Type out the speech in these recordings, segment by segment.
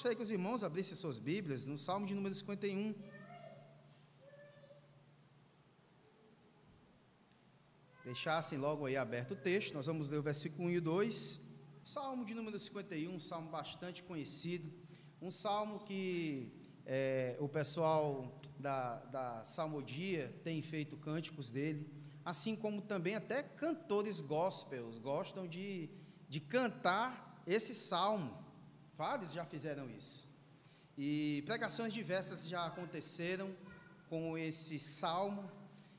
Gostaria que os irmãos abrissem suas Bíblias no Salmo de número 51. Deixassem logo aí aberto o texto, nós vamos ler o versículo 1 e 2. Salmo de número 51, um salmo bastante conhecido, um salmo que é, o pessoal da, da Salmodia tem feito cânticos dele, assim como também até cantores gospels gostam de, de cantar esse salmo. Vários já fizeram isso. E pregações diversas já aconteceram com esse salmo.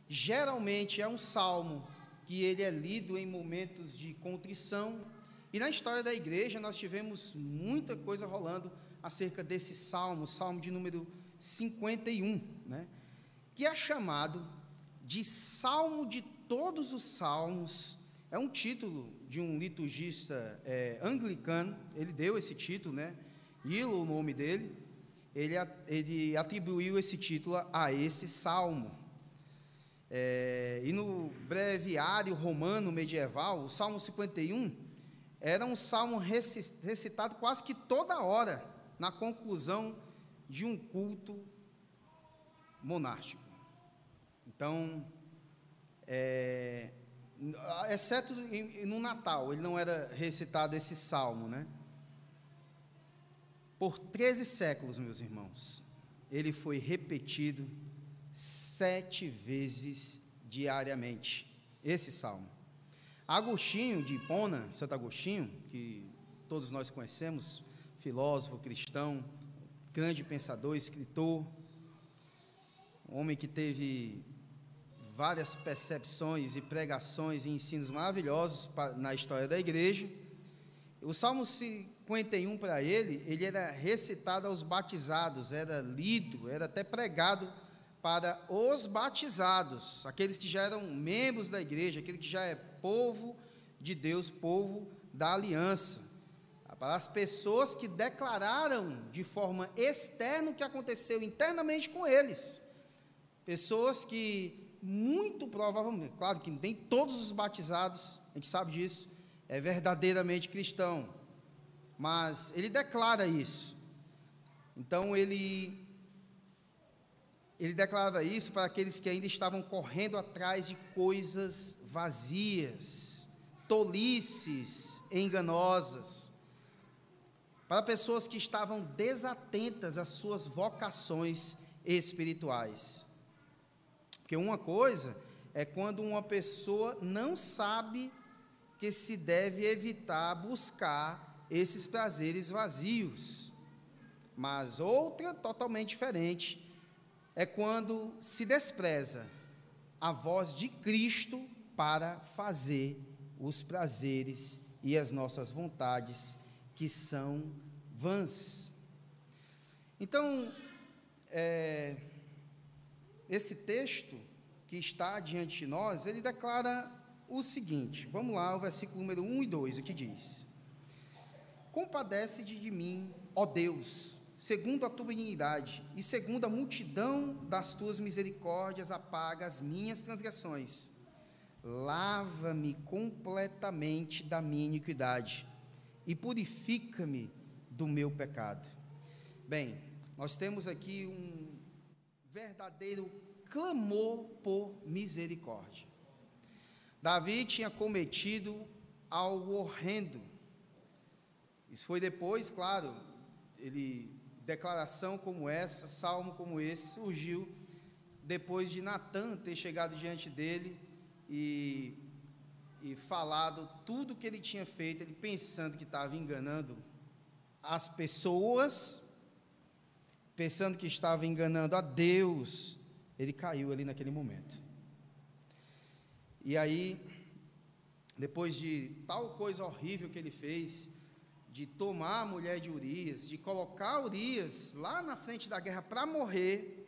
Geralmente é um salmo que ele é lido em momentos de contrição. E na história da igreja nós tivemos muita coisa rolando acerca desse salmo, salmo de número 51, né? que é chamado de Salmo de Todos os Salmos. É um título de um liturgista é, anglicano, ele deu esse título, né? Hilo, o nome dele, ele, ele atribuiu esse título a esse salmo. É, e no breviário romano medieval, o Salmo 51 era um salmo recitado quase que toda hora na conclusão de um culto monárquico. Então, é, exceto no Natal, ele não era recitado esse salmo, né? Por 13 séculos, meus irmãos, ele foi repetido sete vezes diariamente, esse salmo. Agostinho de Hipona, Santo Agostinho, que todos nós conhecemos, filósofo cristão, grande pensador, escritor, homem que teve várias percepções e pregações e ensinos maravilhosos na história da igreja. O Salmo 51 para ele, ele era recitado aos batizados, era lido, era até pregado para os batizados, aqueles que já eram membros da igreja, aquele que já é povo de Deus, povo da aliança para as pessoas que declararam de forma externa o que aconteceu internamente com eles. Pessoas que, muito provavelmente, claro que nem todos os batizados, a gente sabe disso, é verdadeiramente cristão, mas ele declara isso. Então ele ele declarava isso para aqueles que ainda estavam correndo atrás de coisas vazias, tolices, enganosas para pessoas que estavam desatentas às suas vocações espirituais. Porque uma coisa é quando uma pessoa não sabe que se deve evitar buscar esses prazeres vazios. Mas outra totalmente diferente é quando se despreza a voz de Cristo para fazer os prazeres e as nossas vontades que são vãs. Então, é, esse texto que está diante de nós, ele declara o seguinte: vamos lá, o versículo número 1 e 2, o que diz: Compadece-te de mim, ó Deus, segundo a tua benignidade, e segundo a multidão das tuas misericórdias, apaga as minhas transgressões. Lava-me completamente da minha iniquidade e purifica-me do meu pecado. Bem, nós temos aqui um verdadeiro clamor por misericórdia. Davi tinha cometido algo horrendo. Isso foi depois, claro, ele declaração como essa, salmo como esse surgiu depois de Natan ter chegado diante dele e e falado tudo que ele tinha feito, ele pensando que estava enganando as pessoas, pensando que estava enganando a Deus, ele caiu ali naquele momento. E aí, depois de tal coisa horrível que ele fez, de tomar a mulher de Urias, de colocar Urias lá na frente da guerra para morrer,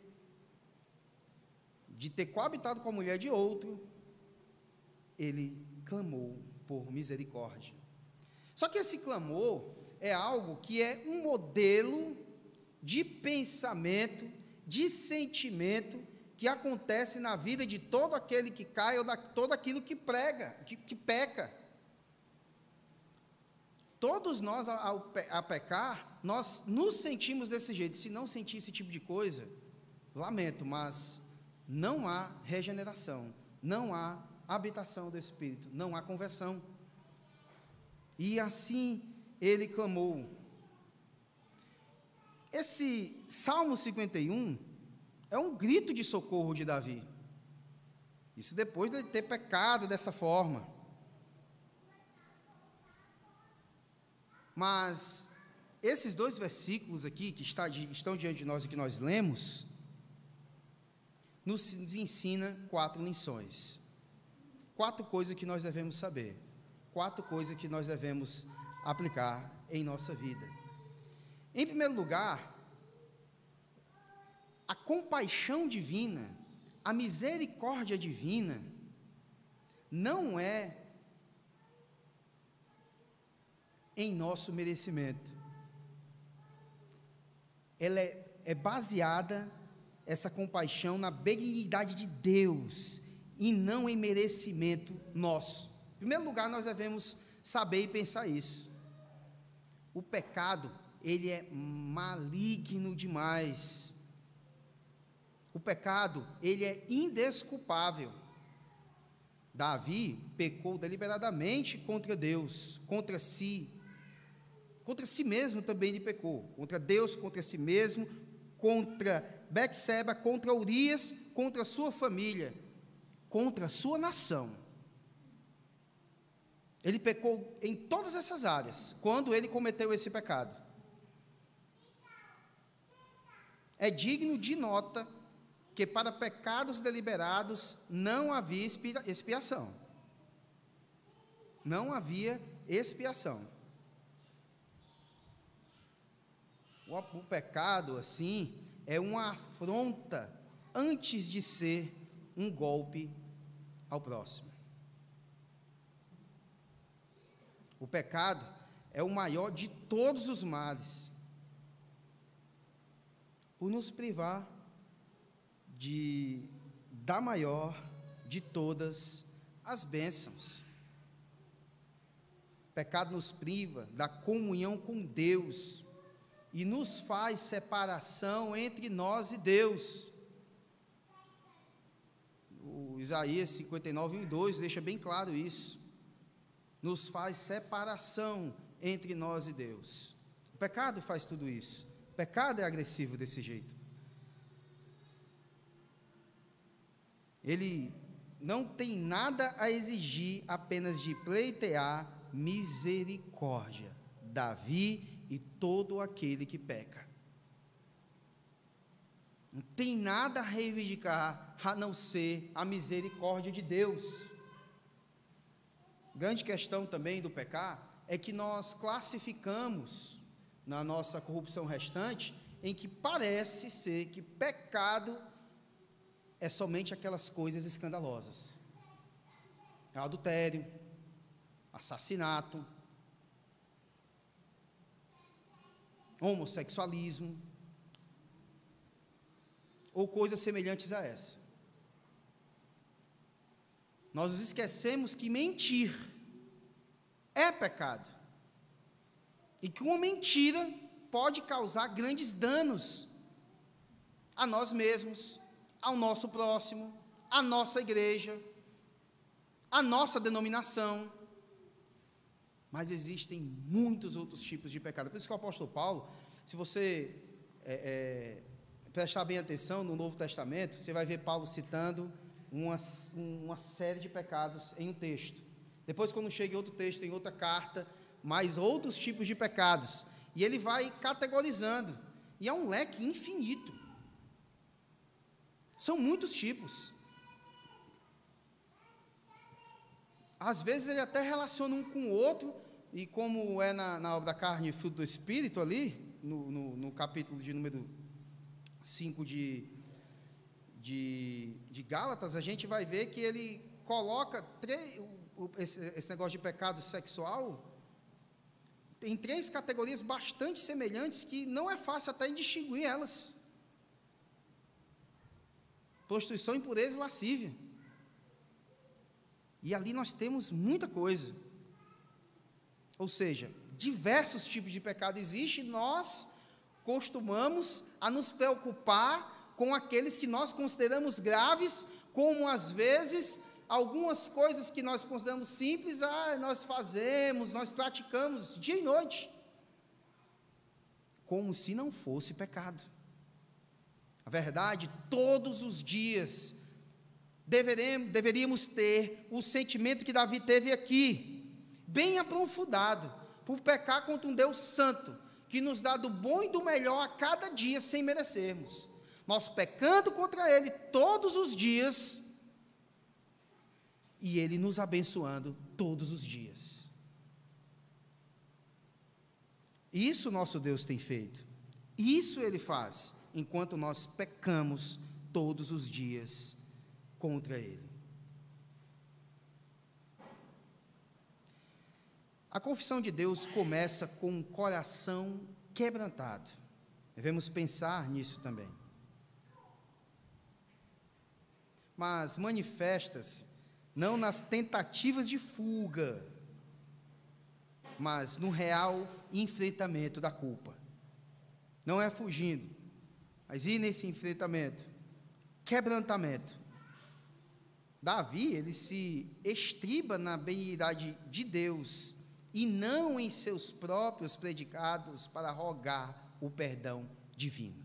de ter coabitado com a mulher de outro, ele clamou por misericórdia. Só que esse clamor é algo que é um modelo de pensamento, de sentimento que acontece na vida de todo aquele que cai ou de todo aquilo que prega, que, que peca. todos nós, ao, a pecar, nós nos sentimos desse jeito. Se não sentir esse tipo de coisa, lamento, mas não há regeneração, não há habitação do Espírito, não há conversão. E assim ele clamou. Esse Salmo 51 é um grito de socorro de Davi. Isso depois de ter pecado dessa forma. Mas esses dois versículos aqui que está, estão diante de nós e que nós lemos, nos ensina quatro lições. Quatro coisas que nós devemos saber. Quatro coisas que nós devemos aplicar em nossa vida. Em primeiro lugar, a compaixão divina, a misericórdia divina, não é em nosso merecimento. Ela é, é baseada, essa compaixão, na benignidade de Deus e não em merecimento nosso. Em primeiro lugar, nós devemos saber e pensar isso. O pecado, ele é maligno demais. O pecado, ele é indesculpável. Davi pecou deliberadamente contra Deus, contra si. Contra si mesmo também ele pecou. Contra Deus, contra si mesmo, contra Betseba, contra Urias, contra sua família contra sua nação. Ele pecou em todas essas áreas, quando ele cometeu esse pecado. É digno de nota que para pecados deliberados não havia expiação. Não havia expiação. O, o pecado, assim, é uma afronta antes de ser um golpe ao próximo. O pecado é o maior de todos os males, por nos privar de da maior de todas as bênçãos. O pecado nos priva da comunhão com Deus e nos faz separação entre nós e Deus o Isaías 59, 1 e 2 deixa bem claro isso. Nos faz separação entre nós e Deus. O pecado faz tudo isso. Pecado é agressivo desse jeito. Ele não tem nada a exigir apenas de pleitear misericórdia. Davi e todo aquele que peca. Não tem nada a reivindicar a não ser a misericórdia de Deus. Grande questão também do pecar é que nós classificamos na nossa corrupção restante em que parece ser que pecado é somente aquelas coisas escandalosas. Adultério, assassinato, homossexualismo, ou coisas semelhantes a essa. Nós nos esquecemos que mentir é pecado. E que uma mentira pode causar grandes danos a nós mesmos, ao nosso próximo, à nossa igreja, à nossa denominação. Mas existem muitos outros tipos de pecado. Por isso que o apóstolo Paulo, se você é, é, prestar bem atenção no Novo Testamento, você vai ver Paulo citando uma, uma série de pecados em um texto. Depois, quando chega em outro texto, em outra carta, mais outros tipos de pecados. E ele vai categorizando. E é um leque infinito. São muitos tipos. Às vezes ele até relaciona um com o outro, e como é na, na obra da carne e fruto do Espírito ali, no, no, no capítulo de número 5 de, de, de Gálatas, a gente vai ver que ele coloca esse, esse negócio de pecado sexual em três categorias bastante semelhantes que não é fácil até distinguir elas: prostituição, impureza e lascívia. E ali nós temos muita coisa. Ou seja, diversos tipos de pecado existem, nós costumamos a nos preocupar com aqueles que nós consideramos graves, como às vezes algumas coisas que nós consideramos simples, ah, nós fazemos, nós praticamos dia e noite, como se não fosse pecado. A verdade, todos os dias deveremos, deveríamos ter o sentimento que Davi teve aqui, bem aprofundado, por pecar contra um Deus santo, que nos dá do bom e do melhor a cada dia sem merecermos. Nós pecando contra Ele todos os dias, e Ele nos abençoando todos os dias. Isso nosso Deus tem feito. Isso Ele faz, enquanto nós pecamos todos os dias contra Ele. A confissão de Deus começa com um coração quebrantado. Devemos pensar nisso também. Mas manifesta-se não nas tentativas de fuga, mas no real enfrentamento da culpa. Não é fugindo, mas ir nesse enfrentamento, quebrantamento. Davi, ele se estriba na benignidade de Deus e não em seus próprios predicados para rogar o perdão divino.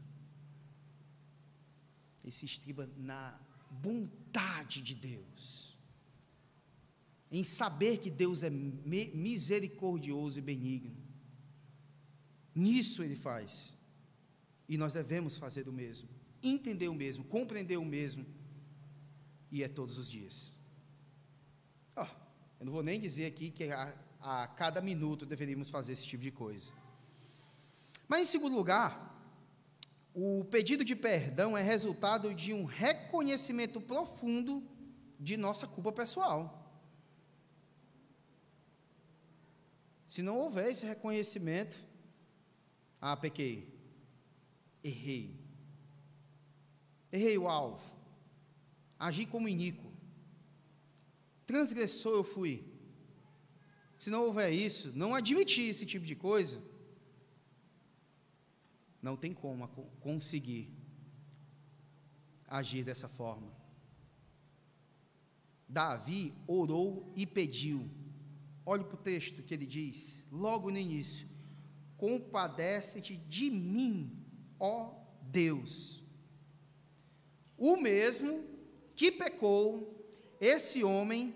Ele se estriba na bondade de Deus, em saber que Deus é misericordioso e benigno. Nisso ele faz. E nós devemos fazer o mesmo, entender o mesmo, compreender o mesmo, e é todos os dias. Oh, eu não vou nem dizer aqui que a a cada minuto deveríamos fazer esse tipo de coisa. Mas, em segundo lugar, o pedido de perdão é resultado de um reconhecimento profundo de nossa culpa pessoal. Se não houver esse reconhecimento, ah, pequei, errei, errei o alvo, agi como iníquo, transgressor eu fui, se não houver isso, não admitir esse tipo de coisa, não tem como conseguir agir dessa forma. Davi orou e pediu. Olhe para o texto que ele diz, logo no início: Compadece-te de mim, ó Deus. O mesmo que pecou, esse homem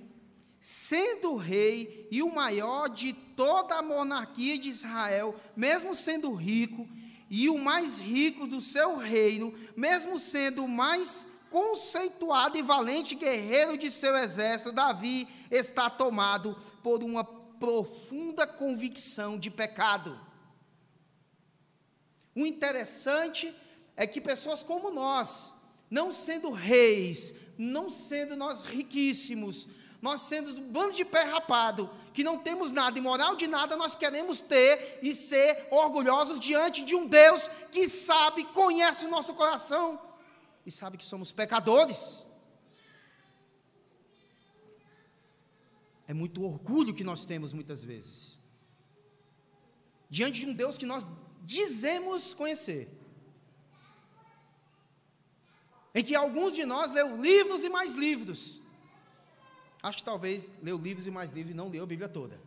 sendo rei e o maior de toda a monarquia de Israel, mesmo sendo rico, e o mais rico do seu reino, mesmo sendo o mais conceituado e valente guerreiro de seu exército, Davi está tomado por uma profunda convicção de pecado. O interessante é que pessoas como nós, não sendo reis, não sendo nós riquíssimos, nós sendo um bando de pé rapado, que não temos nada, e moral de nada, nós queremos ter e ser orgulhosos diante de um Deus que sabe, conhece o nosso coração e sabe que somos pecadores. É muito orgulho que nós temos muitas vezes. Diante de um Deus que nós dizemos conhecer. Em que alguns de nós leu livros e mais livros, Acho que talvez leu livros e mais livros e não leu a Bíblia toda.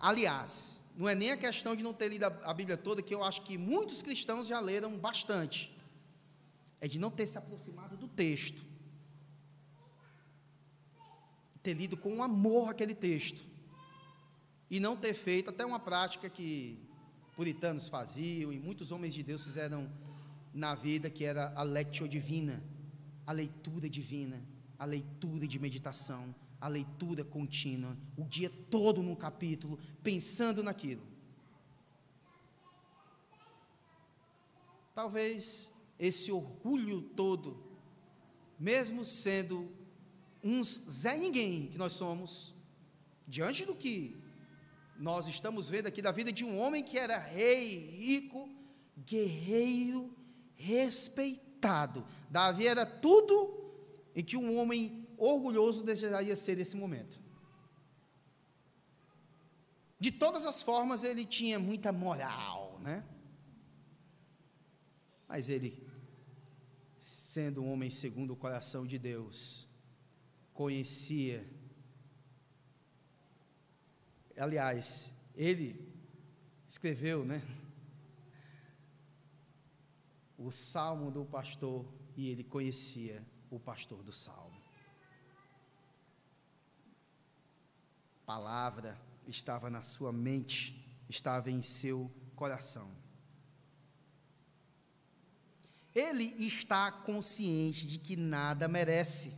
Aliás, não é nem a questão de não ter lido a Bíblia toda, que eu acho que muitos cristãos já leram bastante. É de não ter se aproximado do texto. Ter lido com amor aquele texto. E não ter feito até uma prática que puritanos faziam e muitos homens de Deus fizeram na vida, que era a lectio divina, a leitura divina a leitura de meditação, a leitura contínua, o dia todo num capítulo, pensando naquilo. Talvez esse orgulho todo, mesmo sendo uns Zé Ninguém que nós somos, diante do que nós estamos vendo aqui da vida de um homem que era rei, rico, guerreiro, respeitado. Davi era tudo em que um homem orgulhoso desejaria ser nesse momento. De todas as formas, ele tinha muita moral, né? Mas ele, sendo um homem segundo o coração de Deus, conhecia. Aliás, ele escreveu, né? O salmo do pastor e ele conhecia o pastor do salmo. Palavra estava na sua mente, estava em seu coração. Ele está consciente de que nada merece.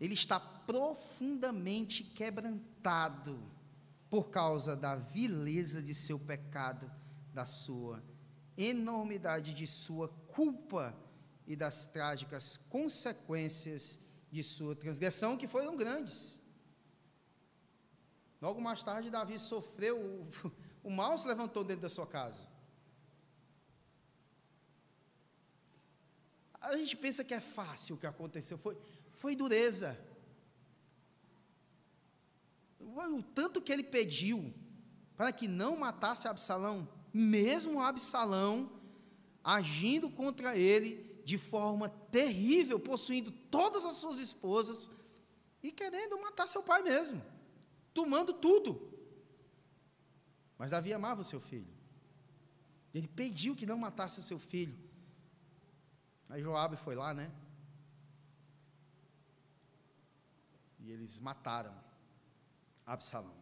Ele está profundamente quebrantado por causa da vileza de seu pecado, da sua enormidade de sua culpa e das trágicas consequências de sua transgressão, que foram grandes. Logo mais tarde, Davi sofreu, o, o mal se levantou dentro da sua casa. A gente pensa que é fácil o que aconteceu, foi, foi dureza. O tanto que ele pediu para que não matasse Absalão, mesmo Absalão agindo contra ele de forma terrível, possuindo todas as suas esposas e querendo matar seu pai mesmo, tomando tudo. Mas Davi amava o seu filho. Ele pediu que não matasse o seu filho. Aí Joabe foi lá, né? E eles mataram Absalão.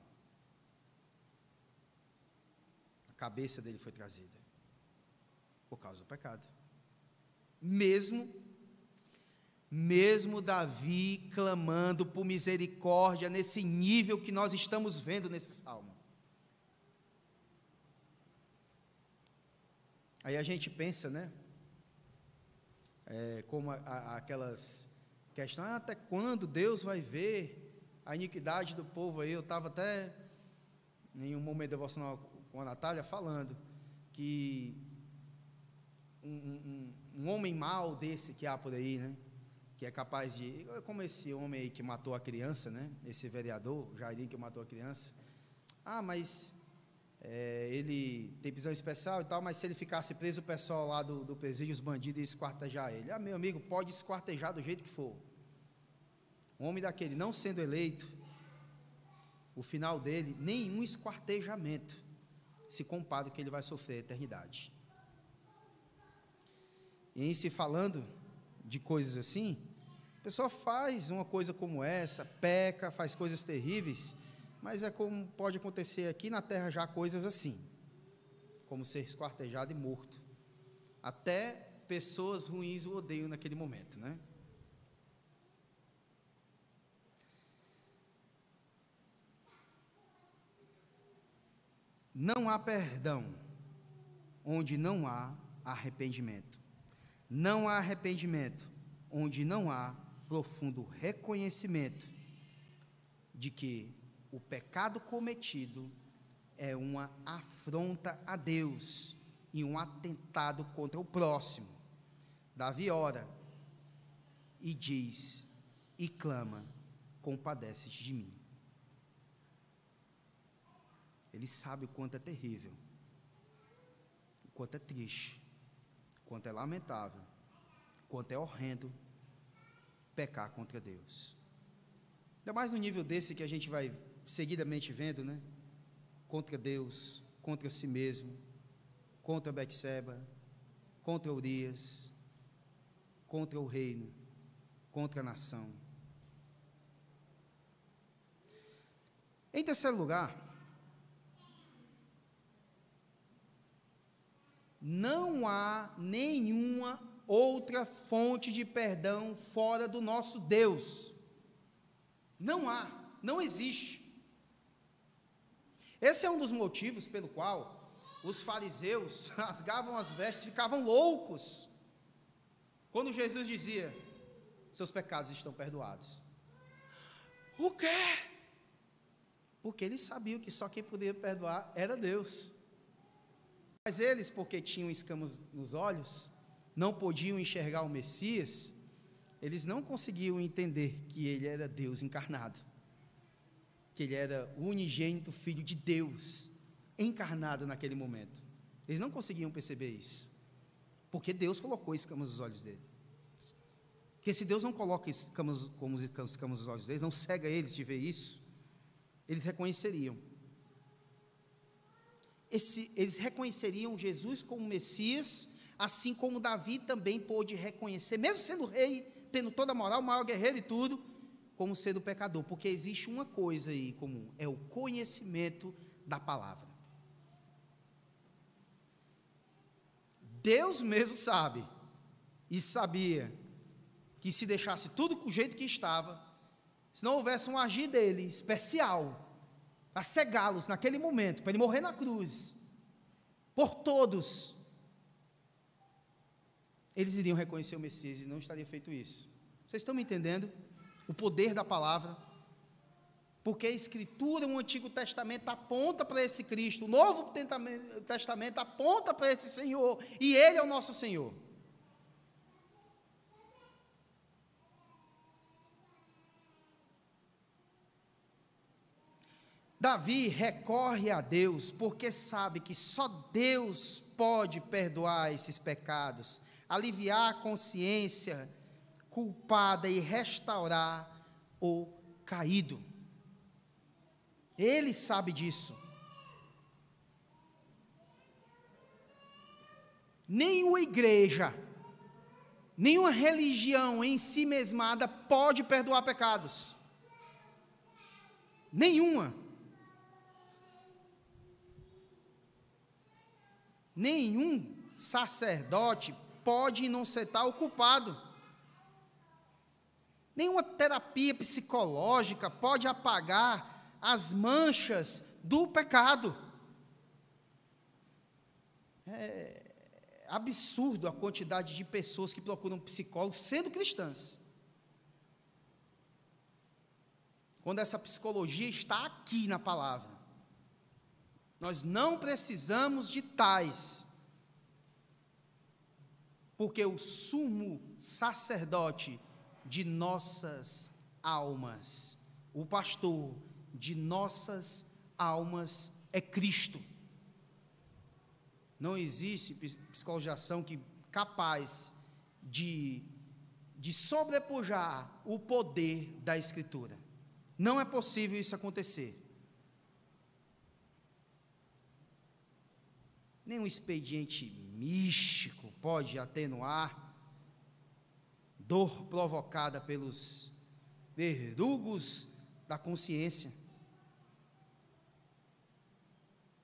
A cabeça dele foi trazida por causa do pecado. Mesmo mesmo Davi clamando por misericórdia nesse nível que nós estamos vendo nesse salmo. Aí a gente pensa, né? É, como a, a, aquelas questões, ah, até quando Deus vai ver a iniquidade do povo aí? Eu estava até em um momento devocional com a Natália falando que um, um, um, homem mau desse que há por aí, né? Que é capaz de. Como esse homem aí que matou a criança, né? Esse vereador, Jairim, que matou a criança. Ah, mas é, ele tem prisão especial e tal, mas se ele ficasse preso, o pessoal lá do, do presídio, os bandidos, ia esquartejar ele. Ah, meu amigo, pode esquartejar do jeito que for. Um homem daquele não sendo eleito, o final dele, nenhum esquartejamento se compara que ele vai sofrer a eternidade. E em se falando de coisas assim, a pessoa faz uma coisa como essa, peca, faz coisas terríveis, mas é como pode acontecer aqui na terra já coisas assim, como ser esquartejado e morto. Até pessoas ruins o odeiam naquele momento, né? Não há perdão onde não há arrependimento. Não há arrependimento onde não há profundo reconhecimento de que o pecado cometido é uma afronta a Deus e um atentado contra o próximo. Davi ora e diz e clama: compadece-te de mim. Ele sabe o quanto é terrível, o quanto é triste, quanto é lamentável, quanto é horrendo pecar contra Deus. Ainda mais no nível desse que a gente vai seguidamente vendo, né? Contra Deus, contra si mesmo, contra Betseba, contra Urias, contra o reino, contra a nação. Em terceiro lugar, não há nenhuma outra fonte de perdão fora do nosso Deus. Não há, não existe. Esse é um dos motivos pelo qual os fariseus rasgavam as vestes, ficavam loucos. Quando Jesus dizia: "Seus pecados estão perdoados". O quê? Porque eles sabiam que só quem podia perdoar era Deus. Mas eles, porque tinham escamas nos olhos, não podiam enxergar o Messias, eles não conseguiam entender que ele era Deus encarnado. Que ele era o unigênito filho de Deus, encarnado naquele momento. Eles não conseguiam perceber isso, porque Deus colocou escamas nos olhos dele. Porque se Deus não coloca escamas, como escamas nos olhos deles, não cega eles de ver isso, eles reconheceriam. Esse, eles reconheceriam Jesus como Messias, assim como Davi também pôde reconhecer, mesmo sendo rei, tendo toda a moral, maior guerreiro e tudo, como sendo pecador, porque existe uma coisa aí comum, é o conhecimento da palavra. Deus mesmo sabe, e sabia, que se deixasse tudo do jeito que estava, se não houvesse um agir dele especial, para cegá-los naquele momento, para ele morrer na cruz, por todos, eles iriam reconhecer o Messias e não estaria feito isso. Vocês estão me entendendo? O poder da palavra. Porque a Escritura, o Antigo Testamento aponta para esse Cristo, o Novo Testamento aponta para esse Senhor, e Ele é o nosso Senhor. Davi recorre a Deus porque sabe que só Deus pode perdoar esses pecados, aliviar a consciência culpada e restaurar o caído. Ele sabe disso. Nenhuma igreja, nenhuma religião em si mesmada pode perdoar pecados. Nenhuma. Nenhum sacerdote pode inocentar o culpado. Nenhuma terapia psicológica pode apagar as manchas do pecado. É absurdo a quantidade de pessoas que procuram psicólogos sendo cristãs. Quando essa psicologia está aqui na palavra. Nós não precisamos de tais, porque o sumo sacerdote de nossas almas, o pastor de nossas almas é Cristo. Não existe psicologiação que capaz de, de sobrepujar o poder da Escritura. Não é possível isso acontecer. nenhum expediente místico pode atenuar dor provocada pelos verdugos da consciência.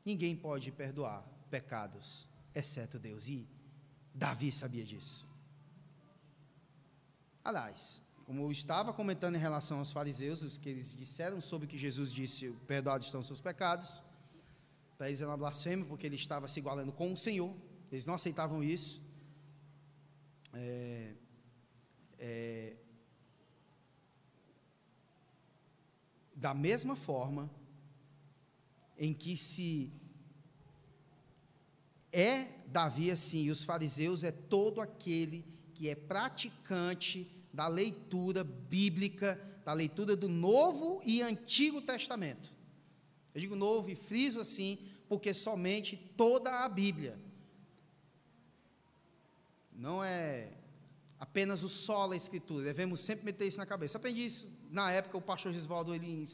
Ninguém pode perdoar pecados, exceto Deus, e Davi sabia disso. Aliás, como eu estava comentando em relação aos fariseus, os que eles disseram sobre o que Jesus disse, perdoados estão seus pecados, para eles era uma blasfêmia, porque ele estava se igualando com o Senhor, eles não aceitavam isso. É, é, da mesma forma em que se é Davi assim, e os fariseus é todo aquele que é praticante da leitura bíblica, da leitura do Novo e Antigo Testamento. Eu digo novo e friso assim, porque somente toda a Bíblia não é apenas o solo escritura, devemos sempre meter isso na cabeça. Eu aprendi isso na época, o pastor Gisvaldo ele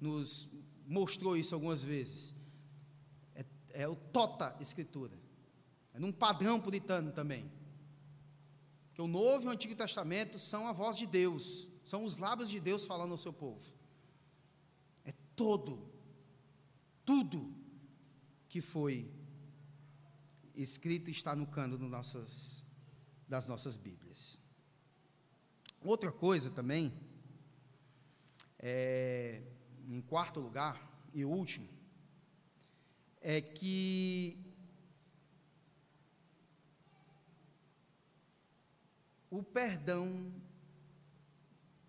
nos mostrou isso algumas vezes. É, é o tota escritura, é num padrão puritano também. Que o Novo e o Antigo Testamento são a voz de Deus, são os lábios de Deus falando ao seu povo. É todo, tudo que foi escrito está no cânono nossas, das nossas Bíblias. Outra coisa também, é, em quarto lugar e último, é que o perdão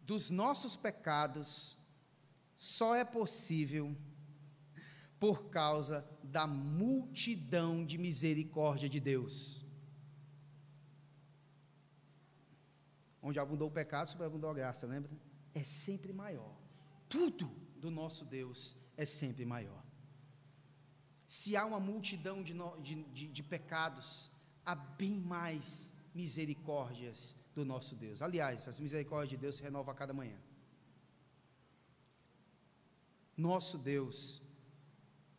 dos nossos pecados só é possível por causa da multidão de misericórdia de Deus. Onde abundou o pecado, abundou a graça, lembra? É sempre maior. Tudo do nosso Deus é sempre maior. Se há uma multidão de, de, de, de pecados, há bem mais misericórdias do nosso Deus. Aliás, as misericórdias de Deus se renovam a cada manhã. Nosso Deus,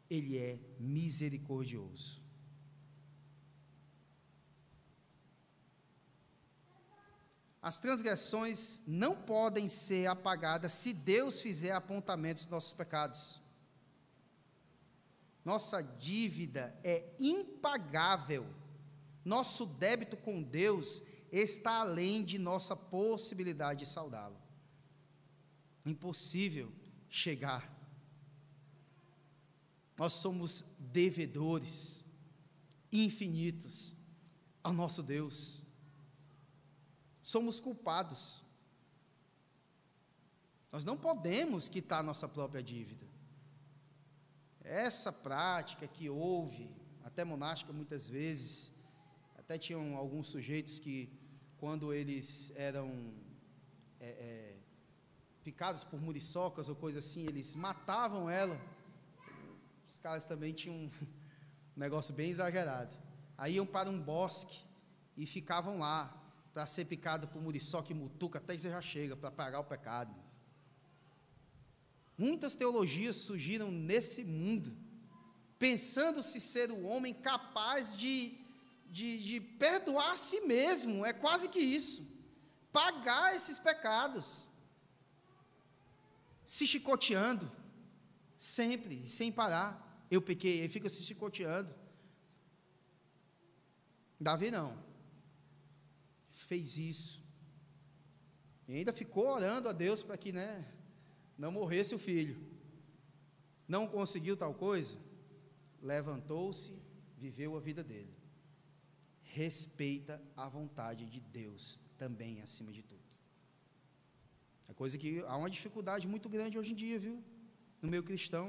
Ele é misericordioso. As transgressões não podem ser apagadas se Deus fizer apontamentos dos nossos pecados. Nossa dívida é impagável. Nosso débito com Deus está além de nossa possibilidade de saudá-lo. Impossível chegar. Nós somos devedores infinitos ao nosso Deus. Somos culpados. Nós não podemos quitar nossa própria dívida. Essa prática que houve, até monástica muitas vezes, até tinham alguns sujeitos que quando eles eram é, é, picados por muriçocas ou coisa assim, eles matavam ela. Os caras também tinham um negócio bem exagerado. Aí iam para um bosque e ficavam lá para ser picado por muriçoca e mutuca até que você já chega para pagar o pecado. Muitas teologias surgiram nesse mundo, pensando-se ser o homem capaz de de, de perdoar a si mesmo, é quase que isso. Pagar esses pecados. Se chicoteando, sempre, sem parar. Eu pequei, aí fica se chicoteando. Davi não. Fez isso. E ainda ficou orando a Deus para que né, não morresse o filho. Não conseguiu tal coisa? Levantou-se, viveu a vida dele respeita a vontade de Deus também acima de tudo. É coisa que há uma dificuldade muito grande hoje em dia, viu? No meio cristão.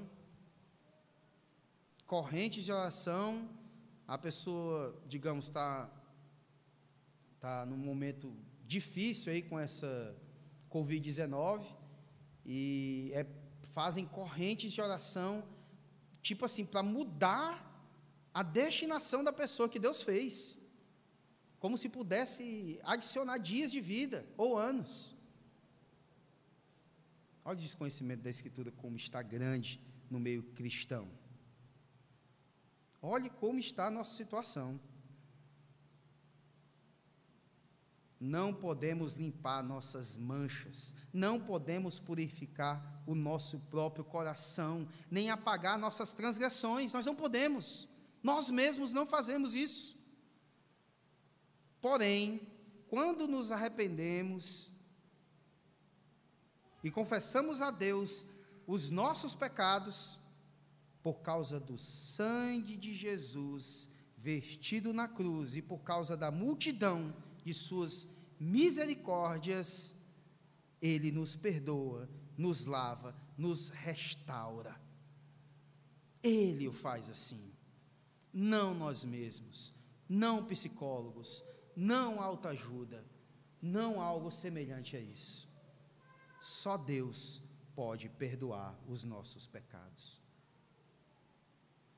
Correntes de oração, a pessoa, digamos, está tá num momento difícil aí com essa Covid-19 e é, fazem correntes de oração, tipo assim, para mudar a destinação da pessoa que Deus fez como se pudesse adicionar dias de vida ou anos. Olha o desconhecimento da Escritura como está grande no meio cristão. Olhe como está a nossa situação. Não podemos limpar nossas manchas, não podemos purificar o nosso próprio coração, nem apagar nossas transgressões, nós não podemos, nós mesmos não fazemos isso. Porém, quando nos arrependemos e confessamos a Deus os nossos pecados, por causa do sangue de Jesus vertido na cruz e por causa da multidão de suas misericórdias, Ele nos perdoa, nos lava, nos restaura. Ele o faz assim, não nós mesmos, não psicólogos, não autoajuda, não algo semelhante a isso. Só Deus pode perdoar os nossos pecados.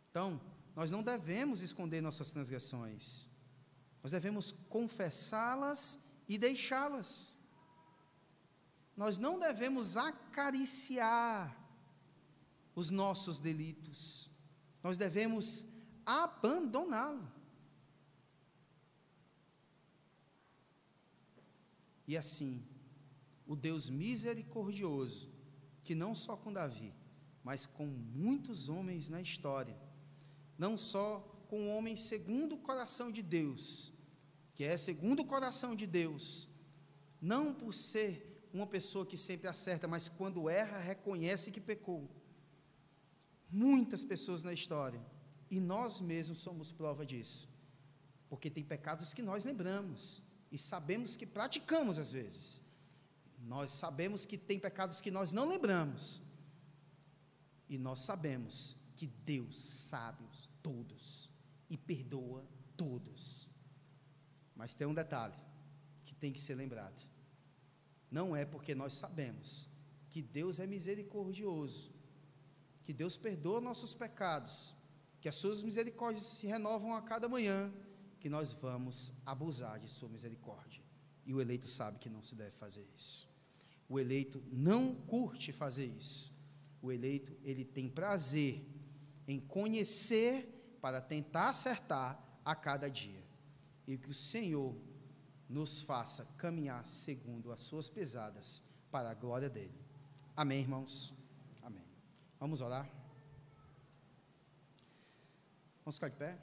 Então, nós não devemos esconder nossas transgressões, nós devemos confessá-las e deixá-las. Nós não devemos acariciar os nossos delitos, nós devemos abandoná-lo. E assim, o Deus misericordioso, que não só com Davi, mas com muitos homens na história, não só com o homem segundo o coração de Deus, que é segundo o coração de Deus, não por ser uma pessoa que sempre acerta, mas quando erra, reconhece que pecou. Muitas pessoas na história, e nós mesmos somos prova disso, porque tem pecados que nós lembramos, e sabemos que praticamos às vezes. Nós sabemos que tem pecados que nós não lembramos. E nós sabemos que Deus sabe os todos e perdoa todos. Mas tem um detalhe que tem que ser lembrado. Não é porque nós sabemos que Deus é misericordioso, que Deus perdoa nossos pecados, que as suas misericórdias se renovam a cada manhã, que nós vamos abusar de sua misericórdia. E o eleito sabe que não se deve fazer isso. O eleito não curte fazer isso. O eleito, ele tem prazer em conhecer para tentar acertar a cada dia. E que o Senhor nos faça caminhar segundo as suas pesadas para a glória dele. Amém, irmãos? Amém. Vamos orar? Vamos ficar de pé?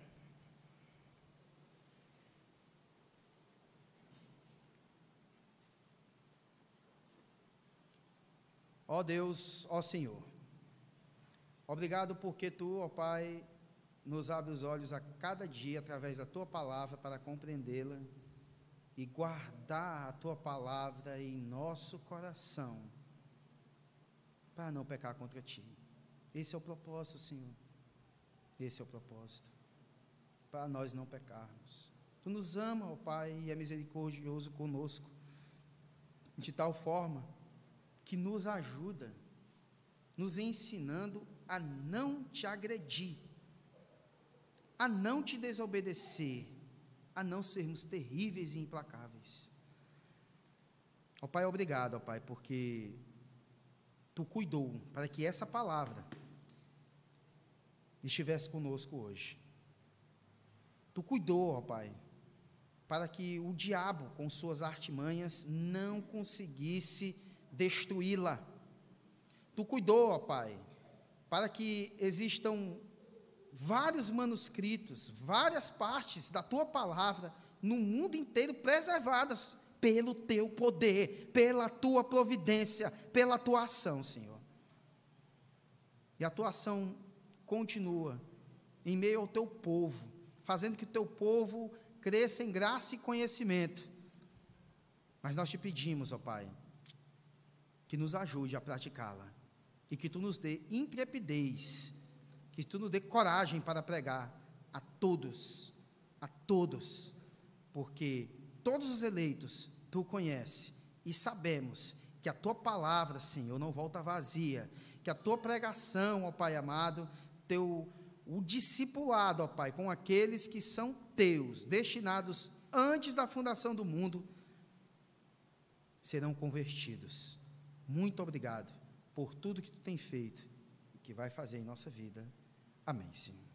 Ó Deus, ó Senhor, obrigado porque tu, ó Pai, nos abre os olhos a cada dia através da tua palavra para compreendê-la e guardar a tua palavra em nosso coração para não pecar contra ti. Esse é o propósito, Senhor. Esse é o propósito. Para nós não pecarmos. Tu nos ama, ó Pai, e é misericordioso conosco, de tal forma que nos ajuda, nos ensinando a não te agredir, a não te desobedecer, a não sermos terríveis e implacáveis. Ó Pai, obrigado, ó Pai, porque Tu cuidou para que essa palavra estivesse conosco hoje. Tu cuidou, ó Pai, para que o diabo, com suas artimanhas, não conseguisse destruí-la. Tu cuidou, ó Pai, para que existam vários manuscritos, várias partes da tua palavra no mundo inteiro preservadas pelo teu poder, pela tua providência, pela tua ação, Senhor. E a tua ação continua em meio ao teu povo, fazendo que o teu povo cresça em graça e conhecimento. Mas nós te pedimos, ó Pai, que nos ajude a praticá-la e que tu nos dê intrepidez, que tu nos dê coragem para pregar a todos, a todos, porque todos os eleitos tu conhece e sabemos que a tua palavra, Senhor, não volta vazia, que a tua pregação, ó Pai amado, teu o discipulado, ó Pai, com aqueles que são teus, destinados antes da fundação do mundo, serão convertidos. Muito obrigado por tudo que tu tem feito e que vai fazer em nossa vida. Amém, Senhor.